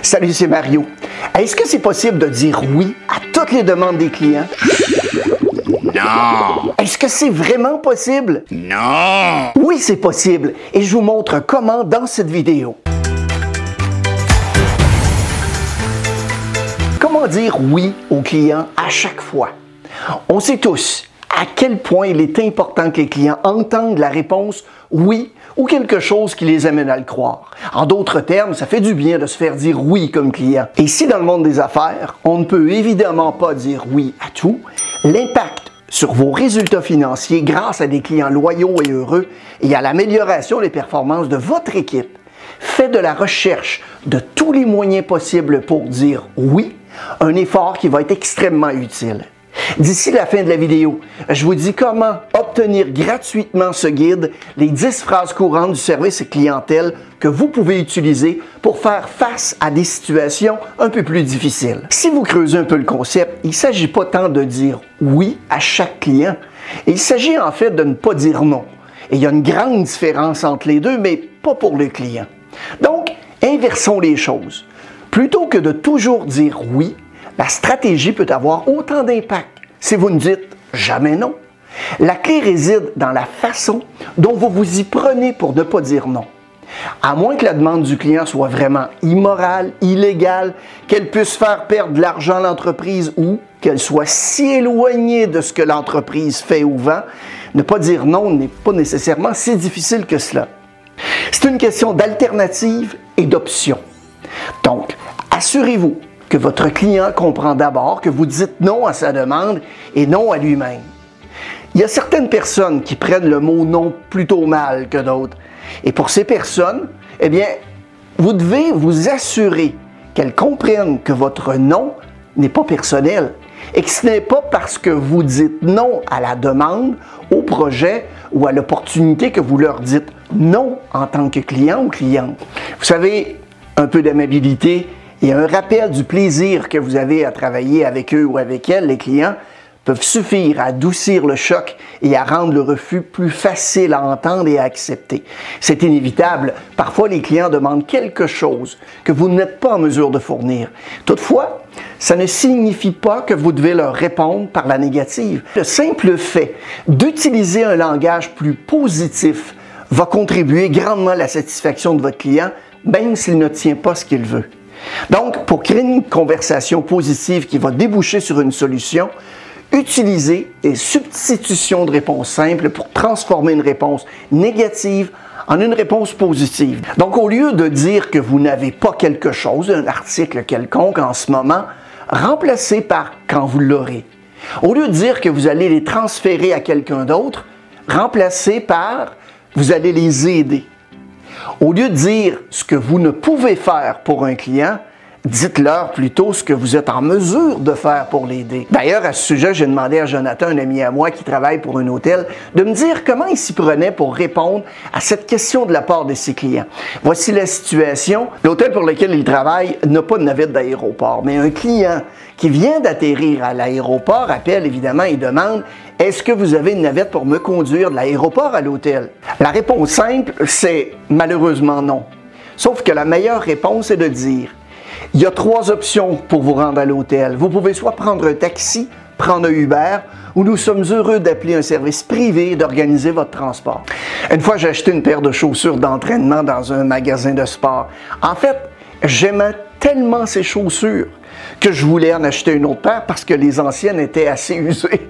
Salut, c'est Mario. Est-ce que c'est possible de dire oui à toutes les demandes des clients? Non. Est-ce que c'est vraiment possible? Non. Oui, c'est possible et je vous montre comment dans cette vidéo. Comment dire oui aux clients à chaque fois? On sait tous à quel point il est important que les clients entendent la réponse oui ou quelque chose qui les amène à le croire. En d'autres termes, ça fait du bien de se faire dire oui comme client. Et si dans le monde des affaires, on ne peut évidemment pas dire oui à tout, l'impact sur vos résultats financiers grâce à des clients loyaux et heureux et à l'amélioration des performances de votre équipe fait de la recherche de tous les moyens possibles pour dire oui un effort qui va être extrêmement utile. D'ici la fin de la vidéo, je vous dis comment obtenir gratuitement ce guide, les 10 phrases courantes du service clientèle que vous pouvez utiliser pour faire face à des situations un peu plus difficiles. Si vous creusez un peu le concept, il ne s'agit pas tant de dire oui à chaque client, il s'agit en fait de ne pas dire non. Et il y a une grande différence entre les deux, mais pas pour le client. Donc, inversons les choses. Plutôt que de toujours dire oui, la stratégie peut avoir autant d'impact si vous ne dites jamais non. La clé réside dans la façon dont vous vous y prenez pour ne pas dire non. À moins que la demande du client soit vraiment immorale, illégale, qu'elle puisse faire perdre de l'argent à l'entreprise ou qu'elle soit si éloignée de ce que l'entreprise fait ou vend, ne pas dire non n'est pas nécessairement si difficile que cela. C'est une question d'alternative et d'option. Donc, assurez-vous que votre client comprend d'abord que vous dites non à sa demande et non à lui-même. Il y a certaines personnes qui prennent le mot non plutôt mal que d'autres. Et pour ces personnes, eh bien, vous devez vous assurer qu'elles comprennent que votre non n'est pas personnel et que ce n'est pas parce que vous dites non à la demande, au projet ou à l'opportunité que vous leur dites non en tant que client ou cliente. Vous savez, un peu d'amabilité et un rappel du plaisir que vous avez à travailler avec eux ou avec elles, les clients, peuvent suffire à adoucir le choc et à rendre le refus plus facile à entendre et à accepter. C'est inévitable. Parfois, les clients demandent quelque chose que vous n'êtes pas en mesure de fournir. Toutefois, ça ne signifie pas que vous devez leur répondre par la négative. Le simple fait d'utiliser un langage plus positif va contribuer grandement à la satisfaction de votre client, même s'il ne tient pas ce qu'il veut. Donc, pour créer une conversation positive qui va déboucher sur une solution, utilisez des substitutions de réponses simples pour transformer une réponse négative en une réponse positive. Donc, au lieu de dire que vous n'avez pas quelque chose, un article quelconque en ce moment, remplacez par quand vous l'aurez. Au lieu de dire que vous allez les transférer à quelqu'un d'autre, remplacez par vous allez les aider. Au lieu de dire ce que vous ne pouvez faire pour un client, dites-leur plutôt ce que vous êtes en mesure de faire pour l'aider. D'ailleurs, à ce sujet, j'ai demandé à Jonathan, un ami à moi qui travaille pour un hôtel, de me dire comment il s'y prenait pour répondre à cette question de la part de ses clients. Voici la situation. L'hôtel pour lequel il travaille n'a pas de navette d'aéroport, mais un client qui vient d'atterrir à l'aéroport appelle évidemment et demande est-ce que vous avez une navette pour me conduire de l'aéroport à l'hôtel? La réponse simple, c'est malheureusement non. Sauf que la meilleure réponse est de dire il y a trois options pour vous rendre à l'hôtel. Vous pouvez soit prendre un taxi, prendre un Uber, ou nous sommes heureux d'appeler un service privé et d'organiser votre transport. Une fois, j'ai acheté une paire de chaussures d'entraînement dans un magasin de sport. En fait, j'aimais tellement ces chaussures que je voulais en acheter une autre paire parce que les anciennes étaient assez usées.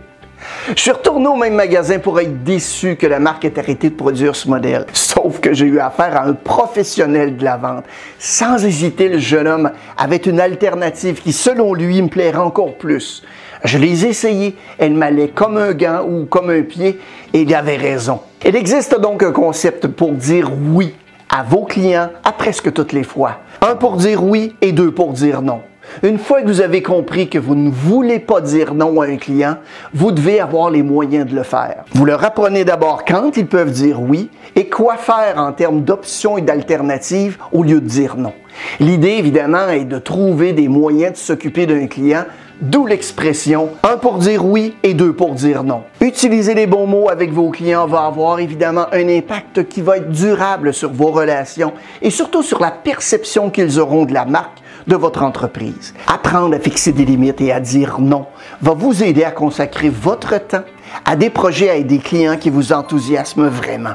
Je suis retourné au même magasin pour être déçu que la marque ait arrêté de produire ce modèle. Sauf que j'ai eu affaire à un professionnel de la vente. Sans hésiter, le jeune homme avait une alternative qui, selon lui, me plairait encore plus. Je les ai essayées. Elles m'allaient comme un gant ou comme un pied et il avait raison. Il existe donc un concept pour dire oui à vos clients à presque toutes les fois. Un pour dire oui et deux pour dire non. Une fois que vous avez compris que vous ne voulez pas dire non à un client, vous devez avoir les moyens de le faire. Vous leur apprenez d'abord quand ils peuvent dire oui et quoi faire en termes d'options et d'alternatives au lieu de dire non. L'idée, évidemment, est de trouver des moyens de s'occuper d'un client D'où l'expression un pour dire oui et deux pour dire non. Utiliser les bons mots avec vos clients va avoir évidemment un impact qui va être durable sur vos relations et surtout sur la perception qu'ils auront de la marque de votre entreprise. Apprendre à fixer des limites et à dire non va vous aider à consacrer votre temps à des projets et des clients qui vous enthousiasment vraiment.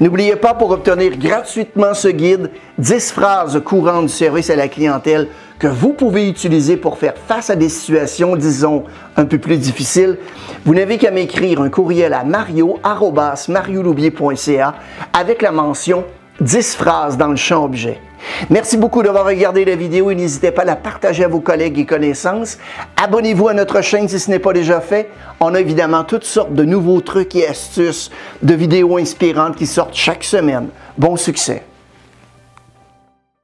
N'oubliez pas pour obtenir gratuitement ce guide 10 phrases courantes du service à la clientèle que vous pouvez utiliser pour faire face à des situations, disons, un peu plus difficiles, vous n'avez qu'à m'écrire un courriel à mario.marioloubier.ca avec la mention 10 phrases dans le champ objet. Merci beaucoup d'avoir regardé la vidéo et n'hésitez pas à la partager à vos collègues et connaissances. Abonnez-vous à notre chaîne si ce n'est pas déjà fait. On a évidemment toutes sortes de nouveaux trucs et astuces, de vidéos inspirantes qui sortent chaque semaine. Bon succès!